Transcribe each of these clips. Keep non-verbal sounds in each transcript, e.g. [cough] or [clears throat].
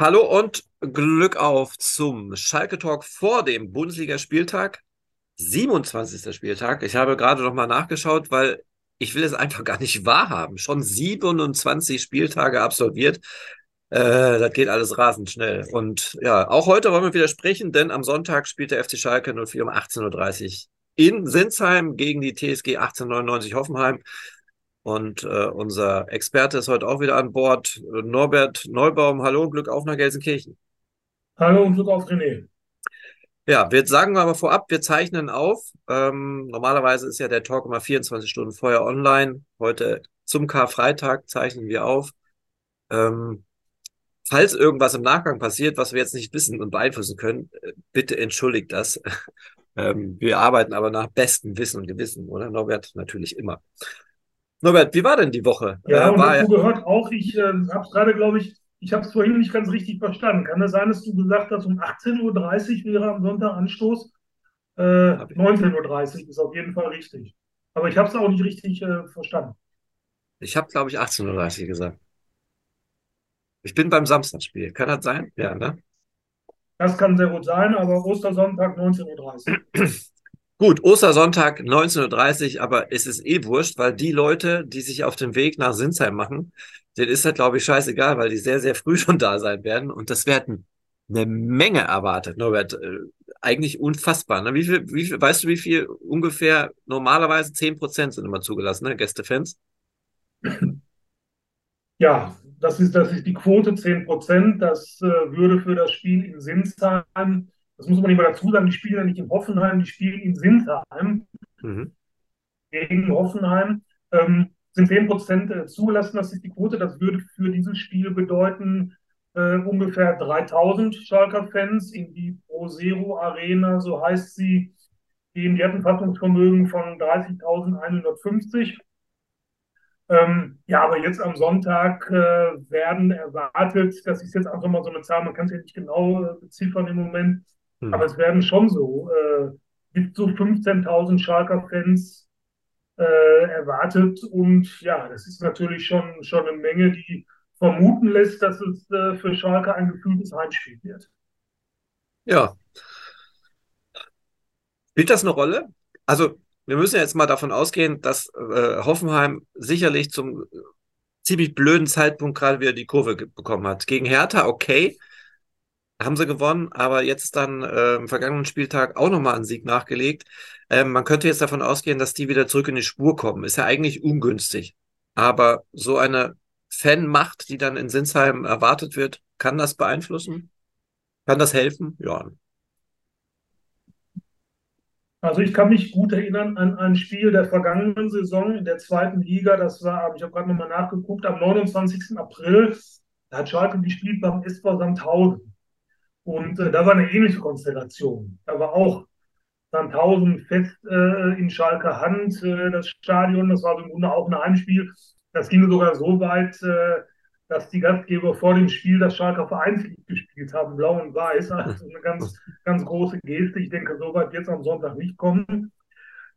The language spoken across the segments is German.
Hallo und Glück auf zum Schalke Talk vor dem Bundesligaspieltag. 27. Spieltag. Ich habe gerade noch mal nachgeschaut, weil ich will es einfach gar nicht wahrhaben. Schon 27 Spieltage absolviert. Äh, das geht alles rasend schnell. Und ja, auch heute wollen wir wieder sprechen, denn am Sonntag spielt der FC Schalke 04 um 18.30 Uhr in Sinsheim gegen die TSG 1899 Hoffenheim. Und äh, unser Experte ist heute auch wieder an Bord. Norbert Neubaum, hallo und Glück auf nach Gelsenkirchen. Hallo und Glück auf René. Ja, wir sagen aber vorab, wir zeichnen auf. Ähm, normalerweise ist ja der Talk immer 24 Stunden vorher online. Heute zum Karfreitag zeichnen wir auf. Ähm, falls irgendwas im Nachgang passiert, was wir jetzt nicht wissen und beeinflussen können, äh, bitte entschuldigt das. [laughs] ähm, wir arbeiten aber nach bestem Wissen und Gewissen, oder Norbert? Natürlich immer. Norbert, wie war denn die Woche? Ja, äh, und war dazu gehört auch, ich äh, habe es gerade, glaube ich, ich habe es vorhin nicht ganz richtig verstanden. Kann das sein, dass du gesagt hast, um 18.30 Uhr wäre am Sonntag Anstoß? Äh, 19.30 Uhr ist auf jeden Fall richtig. Aber ich habe es auch nicht richtig äh, verstanden. Ich habe, glaube ich, 18.30 Uhr gesagt. Ich bin beim Samstagspiel. Kann das sein? Ja, ne? Das kann sehr gut sein, aber Ostersonntag 19.30 Uhr. [clears throat] Gut, Ostersonntag 19.30 Uhr, aber es ist eh wurscht, weil die Leute, die sich auf den Weg nach Sinsheim machen, denen ist das, glaube ich, scheißegal, weil die sehr, sehr früh schon da sein werden. Und das werden eine Menge erwartet, Norbert. Äh, eigentlich unfassbar. Ne? Wie viel, wie viel, weißt du, wie viel ungefähr normalerweise 10 Prozent sind immer zugelassen, ne? Gästefans? Ja, das ist, das ist die Quote 10 Prozent. Das äh, würde für das Spiel in Sinsheim, das muss man immer dazu sagen, die spielen ja nicht in Hoffenheim, die spielen in Sinsheim Mhm. gegen Hoffenheim. Ähm, sind 10 Prozent äh, zugelassen, das ist die Quote. Das würde für dieses Spiel bedeuten, äh, ungefähr 3000 Schalker-Fans in die Pro Zero Arena, so heißt sie, gehen. Die hat ein Fassungsvermögen von 30.150. Ähm, ja, aber jetzt am Sonntag äh, werden erwartet, das ist jetzt einfach mal so eine Zahl, man kann es ja nicht genau äh, beziffern im Moment, Hm. aber es werden schon so äh, bis zu 15.000 Schalker-Fans äh, erwartet. Und ja, das ist natürlich schon, schon eine Menge, die vermuten lässt, dass es äh, für Schalke ein gefühltes Heimspiel wird. Ja. Spielt das eine Rolle? Also, wir müssen jetzt mal davon ausgehen, dass äh, Hoffenheim sicherlich zum ziemlich blöden Zeitpunkt gerade wieder die Kurve bekommen hat. Gegen Hertha, okay, haben sie gewonnen, aber jetzt dann äh, im vergangenen Spieltag auch nochmal einen Sieg nachgelegt. Ähm, man könnte jetzt davon ausgehen, dass die wieder zurück in die Spur kommen. Ist ja eigentlich ungünstig. Aber so eine Fanmacht, die dann in Sinsheim erwartet wird, kann das beeinflussen? Kann das helfen? Ja. Also ich kann mich gut erinnern an ein Spiel der vergangenen Saison in der zweiten Liga. Das war, ich habe gerade nochmal nachgeguckt, am 29. April. Da hat Schalke gespielt beim SV Sandhausen. Und äh, da war eine ähnliche Konstellation. Da war auch Sandhausen fest äh, in Schalke Hand, äh, das Stadion. Das war im Grunde auch ein Heimspiel. Das ging sogar so weit, äh, dass die Gastgeber vor dem Spiel das Schalker Vereinslied gespielt haben, blau und weiß. Also eine ganz, ganz große Geste. Ich denke, so weit wird es am Sonntag nicht kommen.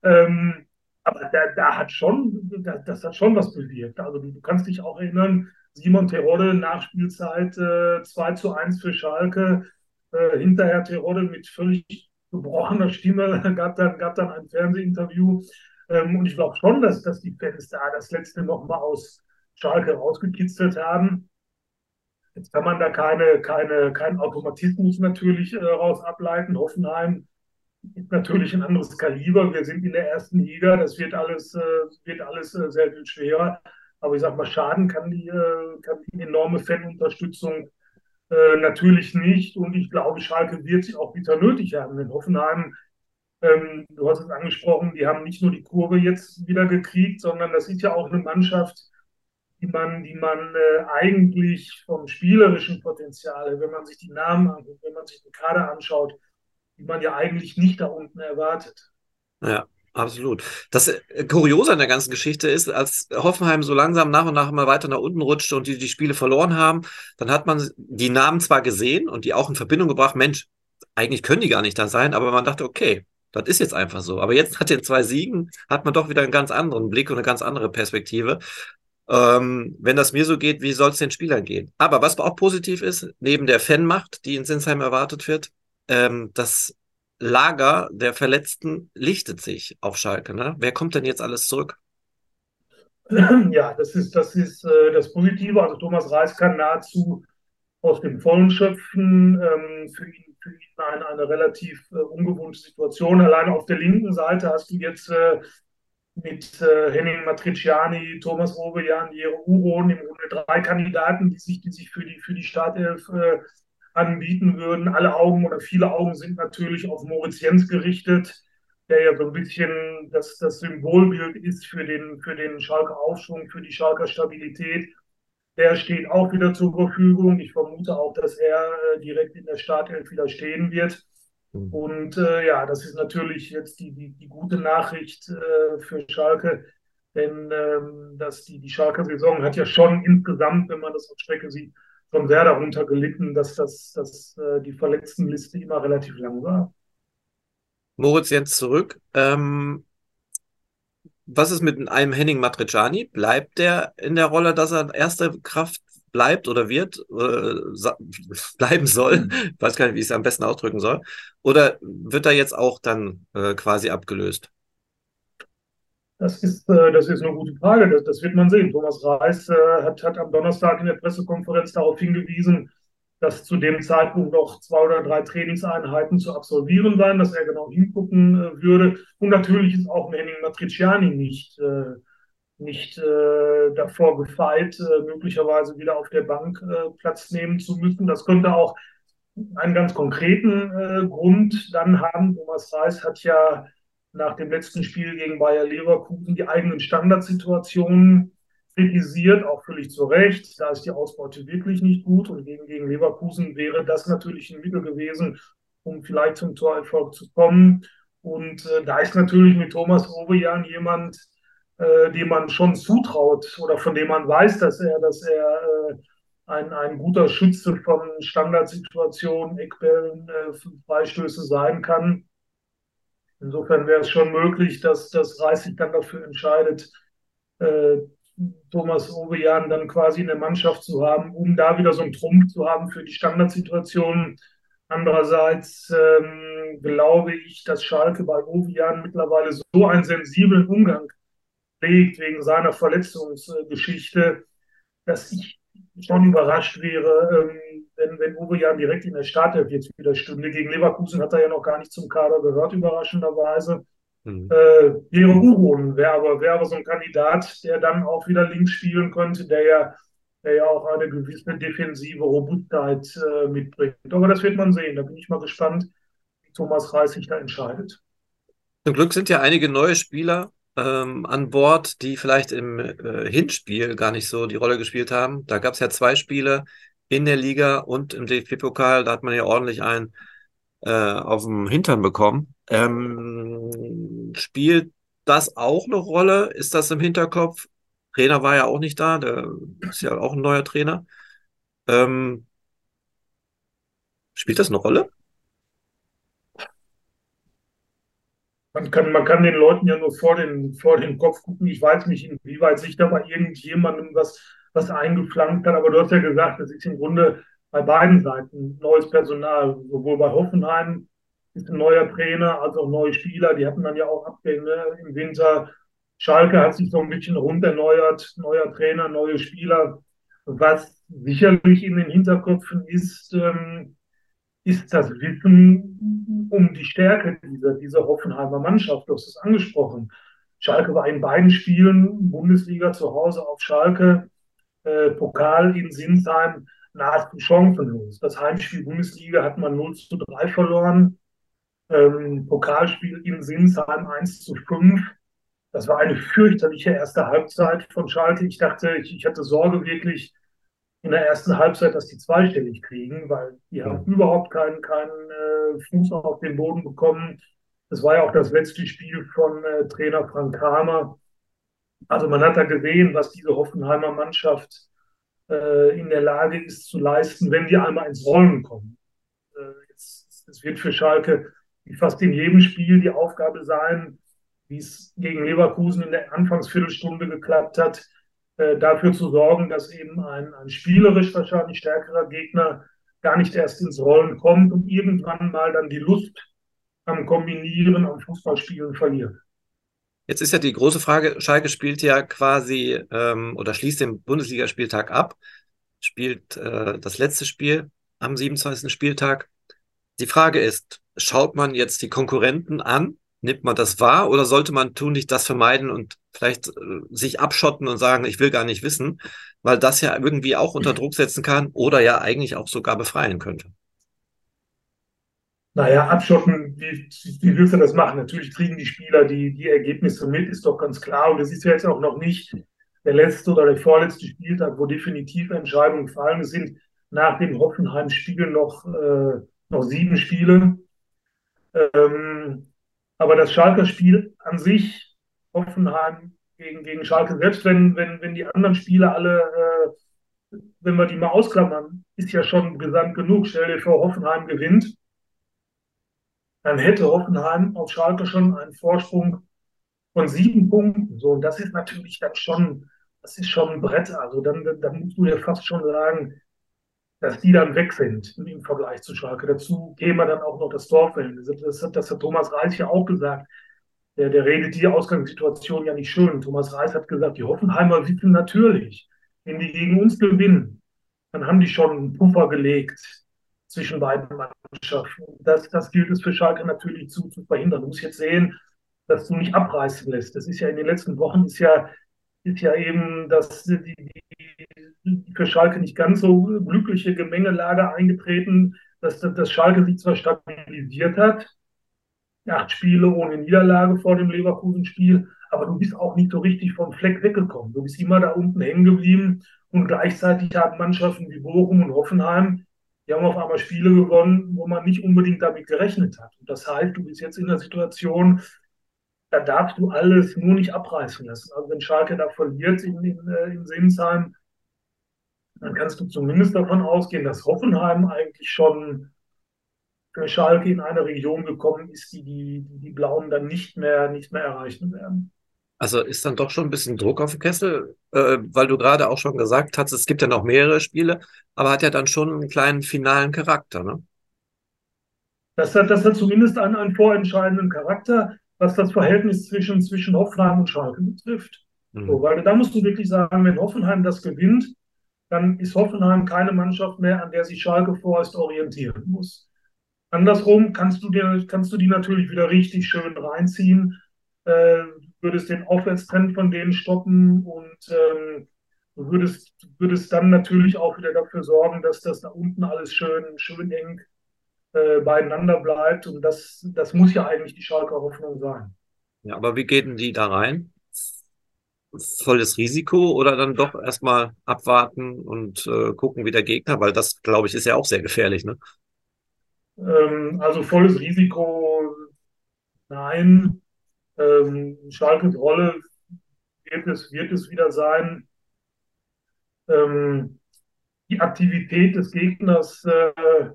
Ähm, aber da, da hat schon, da, das hat schon was bewirkt. Also du kannst dich auch erinnern, Simon Terodde, Nachspielzeit äh, 2 zu 1 für Schalke. Äh, hinterher Terodde mit völlig gebrochener Stimme [laughs] gab dann, gab dann ein Fernsehinterview. Ähm, und ich glaube schon, dass, dass die Fans da das letzte nochmal aus Schalke rausgekitzelt haben. Jetzt kann man da keine, keine, keinen Automatismus natürlich äh, raus ableiten. Hoffenheim ist natürlich ein anderes Kaliber. Wir sind in der ersten Liga. Das wird alles, äh, wird alles äh, sehr viel schwerer. Aber ich sag mal, schaden kann die, äh, kann die enorme Fanunterstützung äh, natürlich nicht. Und ich glaube, Schalke wird sie auch wieder nötig haben. Denn Hoffenheim, ähm, du hast es angesprochen, die haben nicht nur die Kurve jetzt wieder gekriegt, sondern das ist ja auch eine Mannschaft, die man, die man äh, eigentlich vom spielerischen Potenzial, wenn man sich die Namen anguckt, wenn man sich den Kader anschaut, die man ja eigentlich nicht da unten erwartet. Ja, absolut. Das äh, Kuriose an der ganzen Geschichte ist, als Hoffenheim so langsam nach und nach immer weiter nach unten rutschte und die die Spiele verloren haben, dann hat man die Namen zwar gesehen und die auch in Verbindung gebracht, Mensch, eigentlich können die gar nicht da sein, aber man dachte, okay, das ist jetzt einfach so. Aber jetzt nach den zwei Siegen hat man doch wieder einen ganz anderen Blick und eine ganz andere Perspektive. Ähm, wenn das mir so geht, wie soll es den Spielern gehen? Aber was auch positiv ist, neben der Fanmacht, die in Sinsheim erwartet wird, ähm, das Lager der Verletzten lichtet sich auf Schalke. Ne? Wer kommt denn jetzt alles zurück? [clears throat] Ja, das ist, das ist äh, das Positive. Also Thomas Reis kann nahezu aus dem Vollen schöpfen. Ähm, für ihn, für ihn eine, eine relativ äh, ungewohnte Situation. Alleine auf der linken Seite hast du jetzt äh, mit äh, Henning Matriciani, Thomas Obejan, Jere Uron im Grunde drei Kandidaten, die sich, die sich für die, für die Startelf äh, anbieten würden. Alle Augen oder viele Augen sind natürlich auf Moritz Jens gerichtet, der ja so ein bisschen das, das Symbolbild ist für den, für den Schalker Aufschwung, für die Schalker Stabilität. Der steht auch wieder zur Verfügung. Ich vermute auch, dass er äh, direkt in der Startelf wieder stehen wird. Mhm. Und äh, ja, das ist natürlich jetzt die, die, die gute Nachricht äh, für Schalke, denn ähm, dass die, die Schalker Saison hat ja schon insgesamt, wenn man das auf Strecke sieht, schon sehr darunter gelitten, dass, das, dass äh, die Verletztenliste immer relativ lang war. Moritz Jens zurück. Ähm, was ist mit einem Henning Matriciani? Bleibt der in der Rolle, dass er erste Kraft bleibt oder wird, äh, [laughs] bleiben soll? Ich weiß gar nicht, wie ich es am besten ausdrücken soll. Oder wird er jetzt auch dann äh, quasi abgelöst? Das ist, äh, das ist eine gute Frage. Das, das wird man sehen. Thomas Reis äh, hat, hat am Donnerstag in der Pressekonferenz darauf hingewiesen, dass zu dem Zeitpunkt noch zwei oder drei Trainingseinheiten zu absolvieren waren, dass er genau hingucken äh, würde. Und natürlich ist auch Henning Matriciani nicht, nicht davor gefeit, möglicherweise wieder auf der Bank Platz nehmen zu müssen. Das könnte auch einen ganz konkreten Grund dann haben. Thomas Reis hat ja nach dem letzten Spiel gegen Bayer Leverkusen die eigenen Standardsituationen kritisiert, auch völlig zu Recht. Da ist die Ausbeute wirklich nicht gut und gegen, gegen Leverkusen wäre das natürlich ein Mittel gewesen, um vielleicht zum Torerfolg zu kommen. Und äh, da ist natürlich mit Thomas Ovejan jemand, äh, dem man schon zutraut oder von dem man weiß, dass er, dass er äh, ein, ein guter Schütze von Standardsituationen, Eckbällen, äh, Freistöße sein kann. Insofern wäre es schon möglich, dass das Reis sich dann dafür entscheidet, äh, Thomas Ovejan dann quasi in der Mannschaft zu haben, um da wieder so einen Trumpf zu haben für die Standardsituationen. Andererseits ähm, glaube ich, dass Schalke bei Ovejan mittlerweile so einen sensiblen Umgang pflegt wegen seiner Verletzungsgeschichte, dass ich schon überrascht wäre, ähm, wenn, wenn Uwe Jan direkt in der Startelf jetzt wieder stünde. Gegen Leverkusen hat er ja noch gar nicht zum Kader gehört, überraschenderweise. Mhm. Äh, wäre Uron, wäre aber, wäre aber so ein Kandidat, der dann auch wieder links spielen könnte, der ja, der ja auch eine gewisse defensive Robustheit äh, mitbringt. Aber das wird man sehen. Da bin ich mal gespannt, wie Thomas Reis sich da entscheidet. Zum Glück sind ja einige neue Spieler ähm, an Bord, die vielleicht im äh, Hinspiel gar nicht so die Rolle gespielt haben. Da gab es ja zwei Spiele in der Liga und im DFB-Pokal. Da hat man ja ordentlich einen äh, auf dem Hintern bekommen. Ähm, spielt das auch eine Rolle? Ist das im Hinterkopf? Trainer war ja auch nicht da, der ist ja auch ein neuer Trainer. Ähm, spielt das eine Rolle? man kann, man kann den Leuten ja nur vor den, vor den Kopf gucken. Ich weiß nicht, inwieweit sich da bei irgendjemandem was, was eingepflanzt hat, aber du hast ja gesagt, es ist im Grunde bei beiden Seiten neues Personal, sowohl bei Hoffenheim ist ein neuer Trainer als auch neue Spieler. Die hatten dann ja auch Abgänge im Winter. Schalke hat sich so ein bisschen rund erneuert, neuer Trainer, neue Spieler. Was sicherlich in den Hinterköpfen ist, ähm, ist das Wissen um die Stärke dieser, dieser Hoffenheimer Mannschaft. Du hast es angesprochen. Schalke war in beiden Spielen, Bundesliga zu Hause auf Schalke, äh, Pokal in Sinsheim, nahezu chancenlos. Das Heimspiel Bundesliga hat man 0 zu 3 verloren. Ähm, Pokalspiel in Sinsheim 1 zu 5. Das war eine fürchterliche erste Halbzeit von Schalke. Ich dachte, ich, ich hatte Sorge wirklich, in der ersten Halbzeit, dass die zweistellig kriegen, weil die haben mhm. überhaupt keinen, keinen äh, Fuß auf den Boden bekommen. Das war ja auch das letzte Spiel von äh, Trainer Frank Kramer. Also man hat da gesehen, was diese Hoffenheimer Mannschaft äh, in der Lage ist zu leisten, wenn die einmal ins Rollen kommen. Äh, es wird für Schalke wie fast in jedem Spiel die Aufgabe sein, wie es gegen Leverkusen in der Anfangsviertelstunde geklappt hat, äh, dafür zu sorgen, dass eben ein, ein spielerisch wahrscheinlich stärkerer Gegner gar nicht erst ins Rollen kommt und irgendwann mal dann die Lust am Kombinieren, am Fußballspielen verliert. Jetzt ist ja die große Frage, Schalke spielt ja quasi ähm, oder schließt den Bundesligaspieltag ab, spielt äh, das letzte Spiel am 27. Spieltag. Die Frage ist, schaut man jetzt die Konkurrenten an Nimmt man das wahr oder sollte man tunlich das vermeiden und vielleicht äh, sich abschotten und sagen, ich will gar nicht wissen, weil das ja irgendwie auch unter Druck setzen kann oder ja eigentlich auch sogar befreien könnte? Naja, abschotten, wie, wie willst du das machen? Natürlich kriegen die Spieler die, die Ergebnisse mit, ist doch ganz klar. Und es ist ja jetzt auch noch nicht der letzte oder der vorletzte Spieltag, wo definitiv Entscheidungen fallen. Es sind nach dem Hoffenheim-Spiel noch, äh, noch sieben Spiele. Ähm, aber das Schalker Spiel an sich, Hoffenheim gegen, gegen Schalke, selbst wenn, wenn, wenn die anderen Spiele alle, äh, wenn wir die mal ausklammern, ist ja schon gesamt genug. Stell dir vor, Hoffenheim gewinnt. Dann hätte Hoffenheim auf Schalke schon einen Vorsprung von sieben Punkten. So, und das ist natürlich dann schon, das ist schon ein Brett. Also dann, dann musst du ja fast schon sagen, dass die dann weg sind im Vergleich zu Schalke. Dazu käme dann auch noch das Torverhältnis. Das, das, das hat Thomas Reis ja auch gesagt. Der, der redet die Ausgangssituation ja nicht schön. Thomas Reis hat gesagt, die Hoffenheimer wissen natürlich, wenn die gegen uns gewinnen, dann haben die schon einen Puffer gelegt zwischen beiden Mannschaften. Das, das gilt es für Schalke natürlich zu, zu verhindern. Du musst jetzt sehen, dass du nicht abreißen lässt. Das ist ja in den letzten Wochen ist ja, ist ja eben, dass die, die für Schalke nicht ganz so glückliche Gemengelage eingetreten, dass, dass Schalke sich zwar stabilisiert hat, acht Spiele ohne Niederlage vor dem Leverkusen-Spiel, aber du bist auch nicht so richtig vom Fleck weggekommen. Du bist immer da unten hängen geblieben und gleichzeitig haben Mannschaften wie Bochum und Hoffenheim, die haben auf einmal Spiele gewonnen, wo man nicht unbedingt damit gerechnet hat. Und das heißt, du bist jetzt in der Situation, da darfst du alles nur nicht abreißen lassen. Also wenn Schalke da verliert in, in, äh, in Sinsheim, dann kannst du zumindest davon ausgehen, dass Hoffenheim eigentlich schon für Schalke in eine Region gekommen ist, die die, die Blauen dann nicht mehr, nicht mehr erreichen werden. Also ist dann doch schon ein bisschen Druck auf dem Kessel, äh, weil du gerade auch schon gesagt hast, es gibt ja noch mehrere Spiele, aber hat ja dann schon einen kleinen finalen Charakter, ne? Das hat, das hat zumindest einen, einen vorentscheidenden Charakter, was das Verhältnis zwischen, zwischen Hoffenheim und Schalke betrifft. Mhm. So, weil da musst du wirklich sagen, wenn Hoffenheim das gewinnt, dann ist Hoffenheim keine Mannschaft mehr, an der sich Schalke vorerst orientieren muss. Andersrum kannst du, dir, kannst du die natürlich wieder richtig schön reinziehen, äh, würdest den Aufwärtstrend von denen stoppen und ähm, du würdest, würdest dann natürlich auch wieder dafür sorgen, dass das da unten alles schön, schön eng äh, beieinander bleibt. Und das, das muss ja eigentlich die Schalker Hoffnung sein. Ja, aber wie geht denn die da rein? volles Risiko oder dann doch erstmal abwarten und äh, gucken, wie der Gegner, weil das, glaube ich, ist ja auch sehr gefährlich, ne? Ähm, also volles Risiko, nein. Ähm, Schalkes Rolle wird es, wird es wieder sein, ähm, die Aktivität des Gegners äh,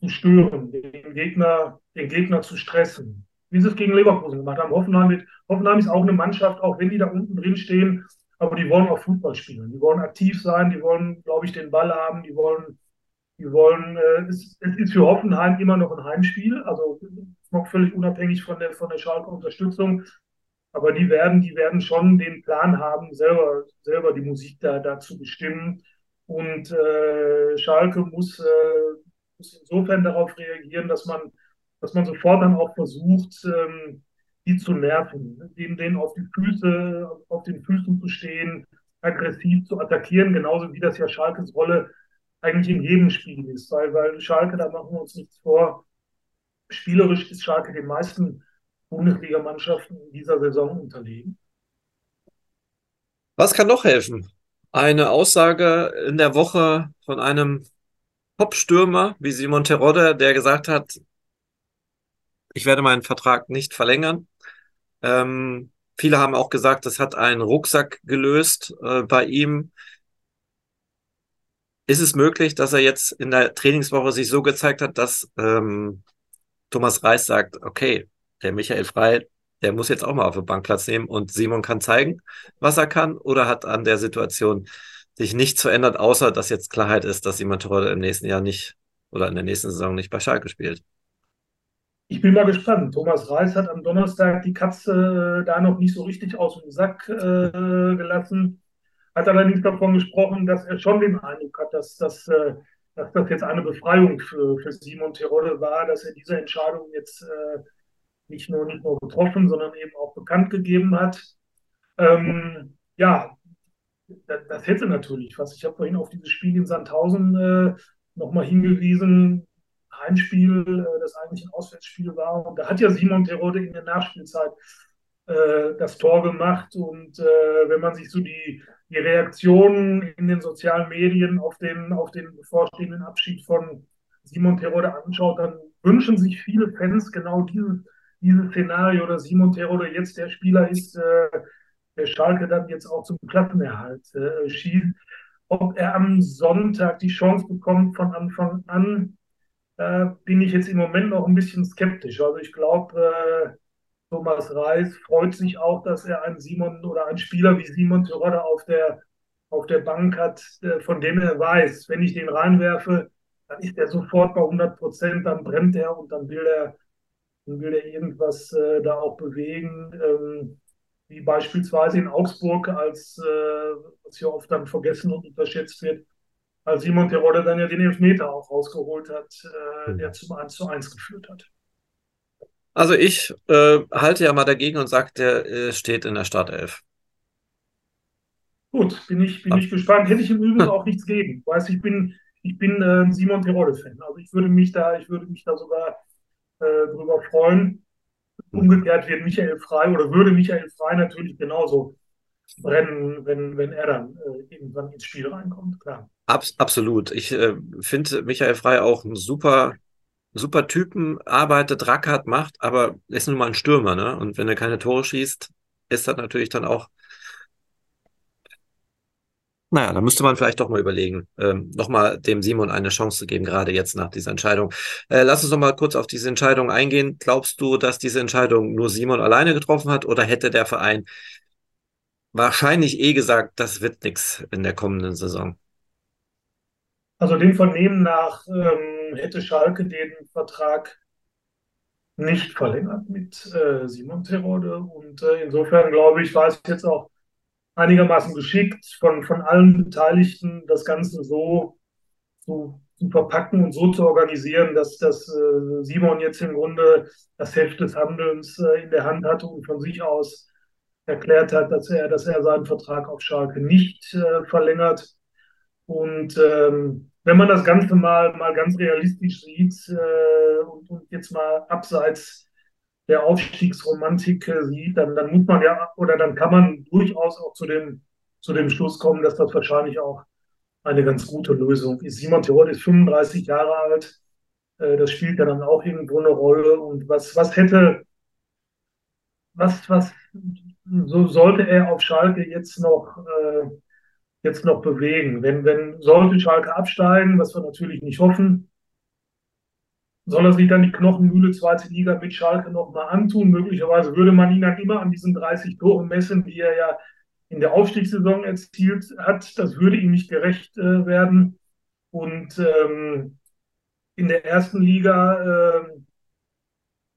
zu stören, den Gegner, den Gegner zu stressen wie sie es gegen Leverkusen gemacht haben. Hoffenheim, mit, Hoffenheim ist auch eine Mannschaft, auch wenn die da unten drin stehen, aber die wollen auch Fußball spielen. Die wollen aktiv sein, die wollen, glaube ich, den Ball haben, die wollen, die wollen, äh, es, es, ist für Hoffenheim immer noch ein Heimspiel, also noch völlig unabhängig von der, von der Schalke Unterstützung. Aber die werden, die werden schon den Plan haben, selber, selber die Musik da, da zu bestimmen. Und äh, Schalke muss, äh, muss insofern darauf reagieren, dass man dass man sofort dann auch versucht, ähm, die zu nerven, denen, denen auf die Füße, auf den Füßen zu stehen, aggressiv zu attackieren, genauso wie das ja Schalkes Rolle eigentlich in jedem Spiel ist. Weil, weil Schalke, da machen wir uns nichts vor, spielerisch ist Schalke den meisten Bundesligamannschaften in dieser Saison unterlegen. Was kann noch helfen? Eine Aussage in der Woche von einem Top-Stürmer wie Simon Terodde, der gesagt hat, ich werde meinen Vertrag nicht verlängern. Ähm, viele haben auch gesagt, das hat einen Rucksack gelöst äh, bei ihm. Ist es möglich, dass er jetzt in der Trainingswoche sich so gezeigt hat, dass ähm, Thomas Reis sagt, okay, der Michael Frei, der muss jetzt auch mal auf der Bank Platz nehmen und Simon kann zeigen, was er kann oder hat an der Situation sich nichts verändert, außer dass jetzt Klarheit ist, dass Simon Terodde im nächsten Jahr nicht oder in der nächsten Saison nicht bei Schalke spielt. Ich bin mal gespannt. Thomas Reis hat am Donnerstag die Katze äh, da noch nicht so richtig aus dem Sack äh, gelassen, hat allerdings davon gesprochen, dass er schon den Eindruck hat, dass, dass, äh, dass das jetzt eine Befreiung für, für Simon Terodde war, dass er diese Entscheidung jetzt äh, nicht, nur, nicht nur getroffen, sondern eben auch bekannt gegeben hat. Ähm, ja, das, das, hätte natürlich was. Ich habe vorhin auf dieses Spiel in Sandhausen äh, nochmal hingewiesen. Heimspiel, äh, das eigentlich ein Auswärtsspiel war. Und da hat ja Simon Terodde in der Nachspielzeit äh, das Tor gemacht. Und äh, wenn man sich so die, die Reaktionen in den sozialen Medien auf den, auf den bevorstehenden Abschied von Simon Terodde anschaut, dann wünschen sich viele Fans genau dieses, dieses Szenario, dass Simon Terodde jetzt der Spieler ist, äh, der Schalke dann jetzt auch zum Klassenerhalt äh, schießt. Ob er am Sonntag die Chance bekommt von Anfang an, äh, bin ich jetzt im Moment noch ein bisschen skeptisch. Also ich glaube, äh, Thomas Reis freut sich auch, dass er einen Simon oder einen Spieler wie Simon Terodde auf der, auf der Bank hat, äh, von dem er weiß, wenn ich den reinwerfe, dann ist er sofort bei 100 Prozent, dann brennt er und dann will er, dann will er irgendwas äh, da auch bewegen. Ähm, wie beispielsweise in Augsburg, als äh, was hier oft dann vergessen und unterschätzt wird, als Simon Terodde dann ja den Elfmeter auch rausgeholt hat, äh, mhm. der zum 1 zu 1 geführt hat. Also ich äh, halte ja mal dagegen und sage, der äh, steht in der Startelf. Gut, bin ich, bin ich gespannt. Hätte ich im Übrigen auch nichts gegen. Weiß ich bin, ich bin äh, Simon Terodde-Fan. Also ich würde mich da, ich würde mich da sogar äh, drüber freuen. Umgekehrt wird Michael Frei oder würde Michael Frei natürlich genauso brennen, wenn, wenn er dann äh, irgendwann ins Spiel reinkommt, klar. Abs absolut. Ich äh, finde Michael Frei auch ein super, super Typen, arbeitet, rackert, macht, aber ist nun mal ein Stürmer, ne? Und wenn er keine Tore schießt, ist das natürlich dann auch. Naja, da müsste man vielleicht doch mal überlegen, ähm, nochmal dem Simon eine Chance zu geben, gerade jetzt nach dieser Entscheidung. Äh, lass uns noch mal kurz auf diese Entscheidung eingehen. Glaubst du, dass diese Entscheidung nur Simon alleine getroffen hat oder hätte der Verein wahrscheinlich eh gesagt, das wird nichts in der kommenden Saison? Also dem Vernehmen nach ähm, hätte Schalke den Vertrag nicht verlängert mit äh, Simon Terode. Und äh, insofern glaube ich, war es jetzt auch einigermaßen geschickt von, von allen Beteiligten, das Ganze so zu, zu verpacken und so zu organisieren, dass, dass äh, Simon jetzt im Grunde das Heft des Handelns äh, in der Hand hatte und von sich aus erklärt hat, dass er, dass er seinen Vertrag auf Schalke nicht äh, verlängert. Und ähm, wenn man das Ganze mal, mal ganz realistisch sieht äh, und, und, jetzt mal abseits der Aufstiegsromantik äh, sieht, dann, dann muss man ja oder dann kann man durchaus auch zu dem, zu dem Schluss kommen, dass das wahrscheinlich auch eine ganz gute Lösung ist. Simon Theod ist 35 Jahre alt. Äh, das spielt ja dann auch irgendwo eine Rolle. Und was, was hätte, was, was, so sollte er auf Schalke jetzt noch äh, jetzt noch bewegen. Wenn, wenn sollte Schalke absteigen, was wir natürlich nicht hoffen, soll er sich dann die Knochenmühle zweite Liga mit Schalke nochmal antun. Möglicherweise würde man ihn dann immer an diesen 30 Toren messen, die er ja in der Aufstiegssaison erzielt hat. Das würde ihm nicht gerecht äh, werden. Und ähm, in der ersten Liga äh,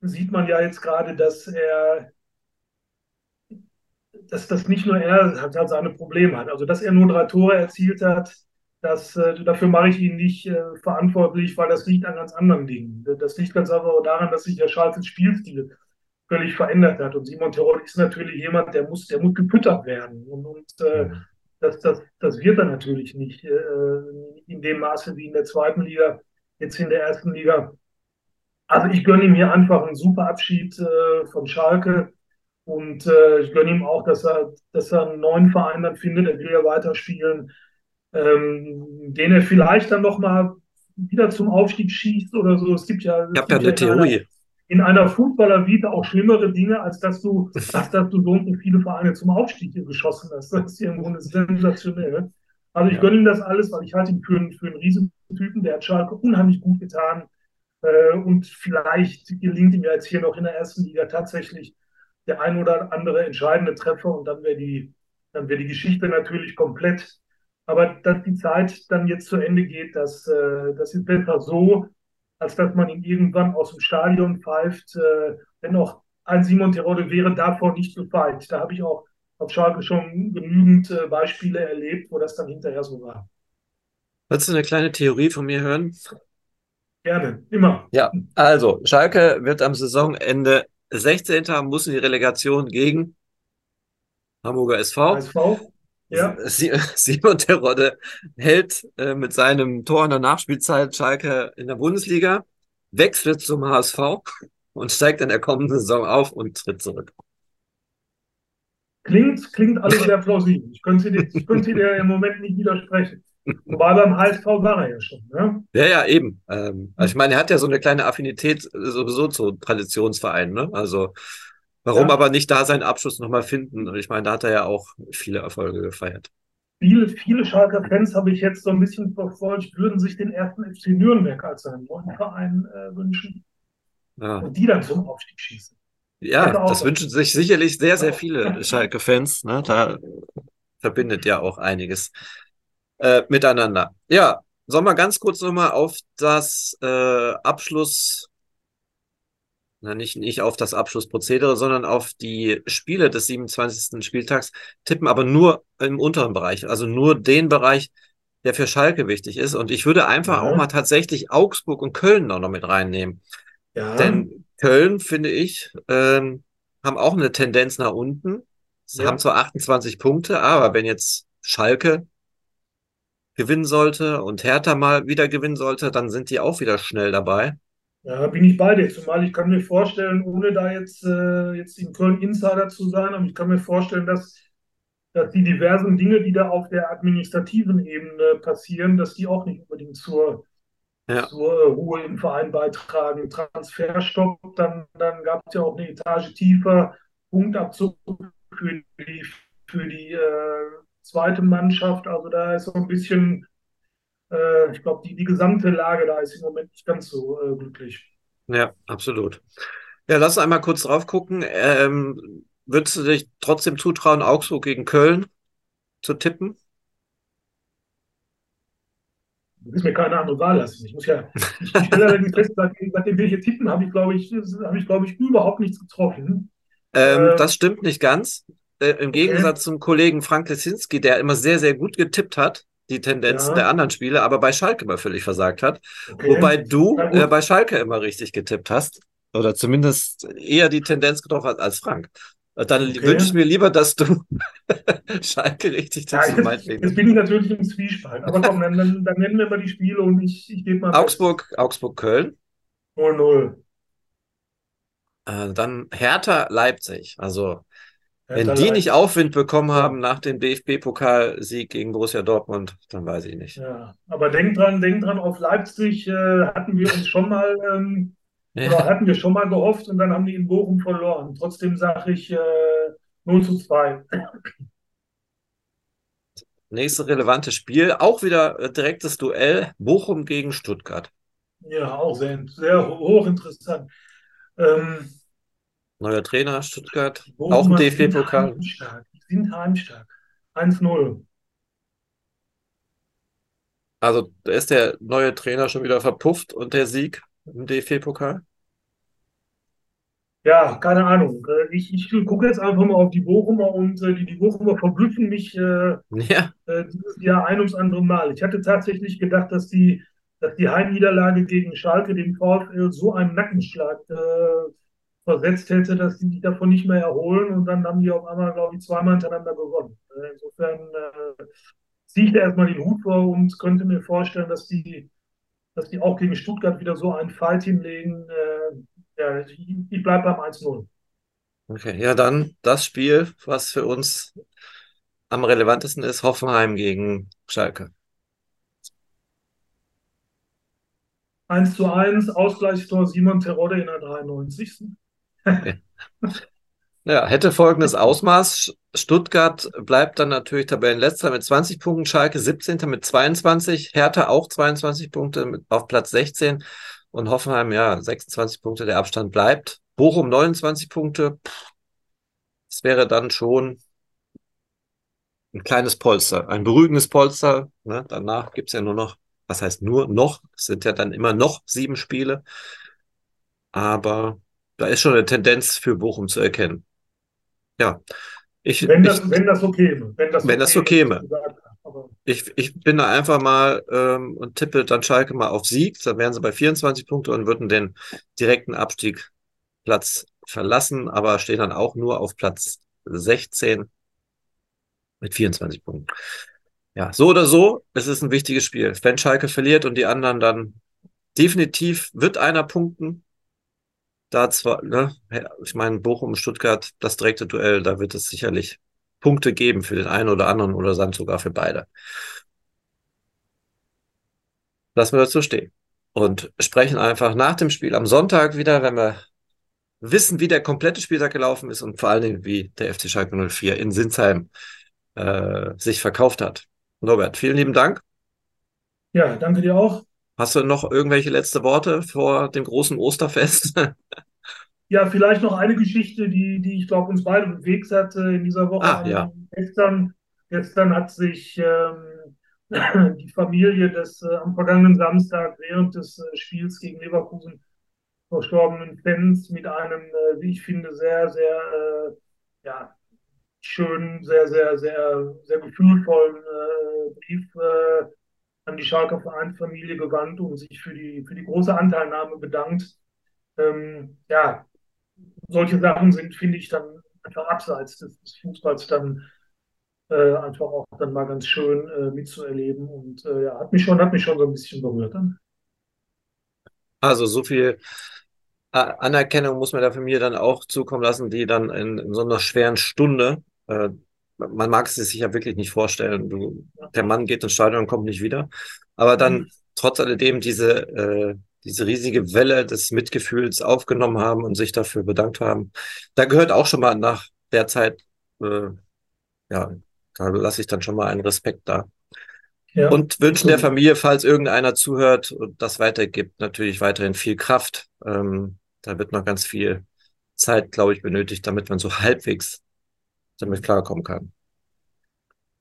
sieht man ja jetzt gerade, dass er dass das nicht nur er hat, hat seine Probleme hat. Also dass er nur drei Tore erzielt hat, das, äh, dafür mache ich ihn nicht äh, verantwortlich, weil das liegt an ganz anderen Dingen. Das liegt ganz einfach daran, dass sich der Schalkes Spielstil völlig verändert hat. Und Simon Terol ist natürlich jemand, der muss, der muss gefüttert werden. Und, und äh, das, das, das wird er natürlich nicht äh, in dem Maße wie in der zweiten Liga, jetzt in der ersten Liga. Also ich gönne ihm hier einfach einen super Abschied äh, von Schalke und äh, ich gönne ihm auch, dass er, dass er einen neuen Verein dann findet. Er will ja weiterspielen, ähm, den er vielleicht dann nochmal wieder zum Aufstieg schießt oder so. Es gibt ja, ich habe ja eine Theorie. In einer, einer Fußballervita auch schlimmere Dinge, als dass du, als dass du so und viele Vereine zum Aufstieg geschossen hast. Das ist ja im Grunde sensationell. Also ich ja. gönne ihm das alles, weil ich halte ihn für einen, für einen Riesentypen. Der hat Schalke unheimlich gut getan. Äh, und vielleicht gelingt ihm ja jetzt hier noch in der ersten Liga tatsächlich der ein oder andere entscheidende Treffer und dann wäre die, dann wäre die Geschichte natürlich komplett. Aber dass die Zeit dann jetzt zu Ende geht, das, äh, das ist besser so, als dass man ihn irgendwann aus dem Stadion pfeift. Äh, dennoch, ein Simon Terodde wäre davor nicht gefeit. Da habe ich auch auf Schalke schon genügend äh, Beispiele erlebt, wo das dann hinterher so war. Willst du eine kleine Theorie von mir hören? Gerne, immer. Ja, also Schalke wird am Saisonende 16. muss in die Relegation gegen Hamburger SV. SV. Ja. Simon Terodde hält äh, mit seinem Tor in der Nachspielzeit Schalke in der Bundesliga, wechselt zum HSV und steigt in der kommenden Saison auf und tritt zurück. Klingt, klingt alles sehr plausibel. Ich könnte, dir, ich könnte dir im Moment nicht widersprechen. Wobei beim HSV war er ja schon. Ne? Ja, ja, eben. Ähm, also ich meine, er hat ja so eine kleine Affinität sowieso zu Traditionsvereinen. Ne? Also warum ja. aber nicht da seinen Abschluss nochmal finden? Und ich meine, da hat er ja auch viele Erfolge gefeiert. Viele, viele Schalker Fans habe ich jetzt so ein bisschen verfolgt, würden sich den ersten FC Nürnberg als seinen neuen Verein äh, wünschen. Ja. Und die dann zum Aufstieg schießen. Ja, das wünschen sich sicherlich sehr, sehr viele Schalke-Fans. Ne? Da [laughs] verbindet ja auch einiges äh, miteinander. Ja, sollen wir ganz kurz nochmal auf das äh, Abschluss, na nicht, nicht auf das Abschlussprozedere, sondern auf die Spiele des 27. Spieltags tippen, aber nur im unteren Bereich, also nur den Bereich, der für Schalke wichtig ist. Und ich würde einfach ja. auch mal tatsächlich Augsburg und Köln noch mit reinnehmen. Ja. Denn Köln, finde ich, ähm, haben auch eine Tendenz nach unten. Sie ja. haben zwar 28 Punkte, aber wenn jetzt Schalke gewinnen sollte und Hertha mal wieder gewinnen sollte, dann sind die auch wieder schnell dabei. Ja, bin ich bei dir. Zumal ich kann mir vorstellen, ohne da jetzt, äh, jetzt in Köln Insider zu sein, aber ich kann mir vorstellen, dass, dass die diversen Dinge, die da auf der administrativen Ebene passieren, dass die auch nicht unbedingt zur ja. zur Ruhe im Verein beitragen. Transferstopp, dann, dann gab es ja auch eine Etage tiefer, Punktabzug für die, für die äh, zweite Mannschaft. Also da ist so ein bisschen, äh, ich glaube, die, die gesamte Lage da ist im Moment nicht ganz so äh, glücklich. Ja, absolut. Ja, lass einmal kurz drauf gucken. Ähm, würdest du dich trotzdem zutrauen, Augsburg gegen Köln zu tippen? Du willst mir keine andere Wahl lassen. Ich muss ja, ich, stelle allerdings fest, seitdem, seitdem wir hier tippen, habe ich, glaube ich, habe ich, glaube ich, überhaupt nichts getroffen. Ähm, äh, das stimmt nicht ganz. Äh, Im okay. Gegensatz zum Kollegen Frank Lesinski, der immer sehr, sehr gut getippt hat, die Tendenzen ja. der anderen Spiele, aber bei Schalke immer völlig versagt hat. Okay. Wobei du äh, bei Schalke immer richtig getippt hast. Oder zumindest eher die Tendenz getroffen hast als Frank. Dann okay. wünsche ich mir lieber, dass du [laughs] Schalke richtig tippst. Ja, jetzt, jetzt, bin ich natürlich im Zwiespalt. Aber komm, dann, dann, dann nennen wir mal die Spiele und ich, ich gebe mal. Augsburg, Augsburg-Köln. 0-0. Äh, dann Hertha, Leipzig. Also, wenn die nicht Aufwind bekommen haben nach dem DFB-Pokalsieg gegen Borussia Dortmund, dann weiß ich nicht. Ja, aber denk dran, denk dran, auf Leipzig äh, hatten wir uns schon mal. Ähm, oder hatten wir schon mal gehofft und dann haben die in Bochum verloren. Trotzdem sage ich äh, 0 zu 2. Nächste relevante Spiel, auch wieder äh, direktes Duell, Bochum gegen Stuttgart. Ja, auch sehr, sehr hochinteressant. Ähm, Neuer Trainer, Stuttgart, Bochum auch ein DFB-Pokal. Die sind heimstark. 1-0. Also da ist der neue Trainer schon wieder verpufft und der Sieg im DFB-Pokal? Ja, keine Ahnung. Äh, ich, ich gucke jetzt einfach mal auf die Bochumer und äh, die, die Bochumer verblüffen mich äh, [laughs] ja. äh, dieses Jahr ein ums andere Mal. Ich hatte tatsächlich gedacht, dass die, dass die Heimniederlage gegen Schalke dem VfL so einen Nackenschlag äh, versetzt hätte, dass die sich davon nicht mehr erholen und dann haben die auf einmal, glaube ich, zweimal hintereinander gewonnen. Äh, insofern ziehe ich da erstmal den Hut vor und könnte mir vorstellen, dass die dass die auch gegen Stuttgart wieder so einen Fight hinlegen. Äh, ja, ich, ich bleibe beim 1-0. Okay, ja, dann das Spiel, was für uns am relevantesten ist, Hoffenheim gegen Schalke. 1 zu 1, Ausgleichstor Simon Terodde in der 93. Ja, hätte folgendes Ausmaß. Stuttgart bleibt dann natürlich Tabellenletzter mit 20 Punkten, Schalke 17. mit 22, Hertha auch 22 Punkte auf Platz 16 und Hoffenheim, ja, 26 Punkte, der Abstand bleibt. Bochum 29 Punkte. Es wäre dann schon ein kleines Polster, ein beruhigendes Polster. Ne? Danach gibt es ja nur noch, was heißt nur noch? Es sind ja dann immer noch sieben Spiele. Aber da ist schon eine Tendenz für Bochum zu erkennen. Ja. Ich, wenn, das, ich, wenn das so käme. Wenn das, wenn das so käme. Ich, ich bin da einfach mal ähm, und tippe dann Schalke mal auf Sieg. Dann wären sie bei 24 Punkte und würden den direkten Abstiegsplatz verlassen, aber stehen dann auch nur auf Platz 16 mit 24 Punkten. Ja, so oder so, es ist ein wichtiges Spiel. Wenn Schalke verliert und die anderen dann definitiv wird einer punkten. Da zwar, ne, ich meine, Bochum, Stuttgart, das direkte Duell, da wird es sicherlich Punkte geben für den einen oder anderen oder dann sogar für beide. Lassen wir das so stehen. Und sprechen einfach nach dem Spiel am Sonntag wieder, wenn wir wissen, wie der komplette Spieltag gelaufen ist und vor allen Dingen, wie der FC Schalke 04 in Sinsheim äh, sich verkauft hat. Norbert, vielen lieben Dank. Ja, danke dir auch. Hast du noch irgendwelche letzte Worte vor dem großen Osterfest? [laughs] ja, vielleicht noch eine Geschichte, die, die ich glaube, uns beide bewegt hat in dieser Woche. Ah, ja. Gestern, gestern hat sich ähm, [laughs] die Familie des äh, am vergangenen Samstag während des äh, Spiels gegen Leverkusen verstorbenen Fans mit einem, äh, wie ich finde, sehr, sehr äh, ja, schönen, sehr, sehr, sehr, sehr gefühlvollen äh, Brief äh, an die Schalker Vereinsfamilie gewandt und sich für die, für die große Anteilnahme bedankt. Ähm, ja, solche Sachen sind, finde ich, dann einfach abseits des, des Fußballs dann äh, einfach auch dann mal ganz schön äh, mitzuerleben und äh, ja, hat mich schon, hat mich schon so ein bisschen berührt. Dann. Also so viel Anerkennung muss man der Familie dann auch zukommen lassen, die dann in, in so einer schweren Stunde, äh, man mag es sich ja wirklich nicht vorstellen, du, der Mann geht ins Stadion und kommt nicht wieder, aber dann mhm. trotz alledem diese, äh, diese riesige Welle des Mitgefühls aufgenommen haben und sich dafür bedankt haben. Da gehört auch schon mal nach der Zeit, äh, ja, da lasse ich dann schon mal einen Respekt da. Ja. Und wünschen der Familie, falls irgendeiner zuhört und das weitergibt, natürlich weiterhin viel Kraft. Ähm, da wird noch ganz viel Zeit, glaube ich, benötigt, damit man so [laughs] halbwegs damit klarkommen kann.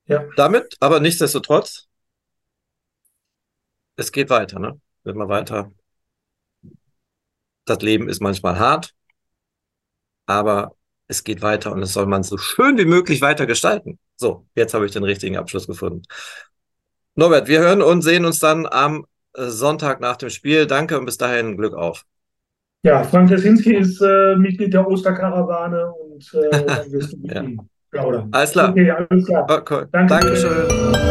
Ja. Damit, aber nichtsdestotrotz, es geht weiter, ne? Wird mal weiter. Das Leben ist manchmal hart, aber es geht weiter und es soll man so schön wie möglich weiter gestalten. So, jetzt habe ich den richtigen Abschluss gefunden. Norbert, wir hören und sehen uns dann am äh, Sonntag nach dem Spiel. Danke und bis dahin Glück auf. Ja, Frank Lesinski ist äh, Mitglied der Osterkarawane und äh, dann wirst du mit [laughs] ja. plaudern. Alles klar. Okay, alles klar. Oh, cool. Danke Dankeschön.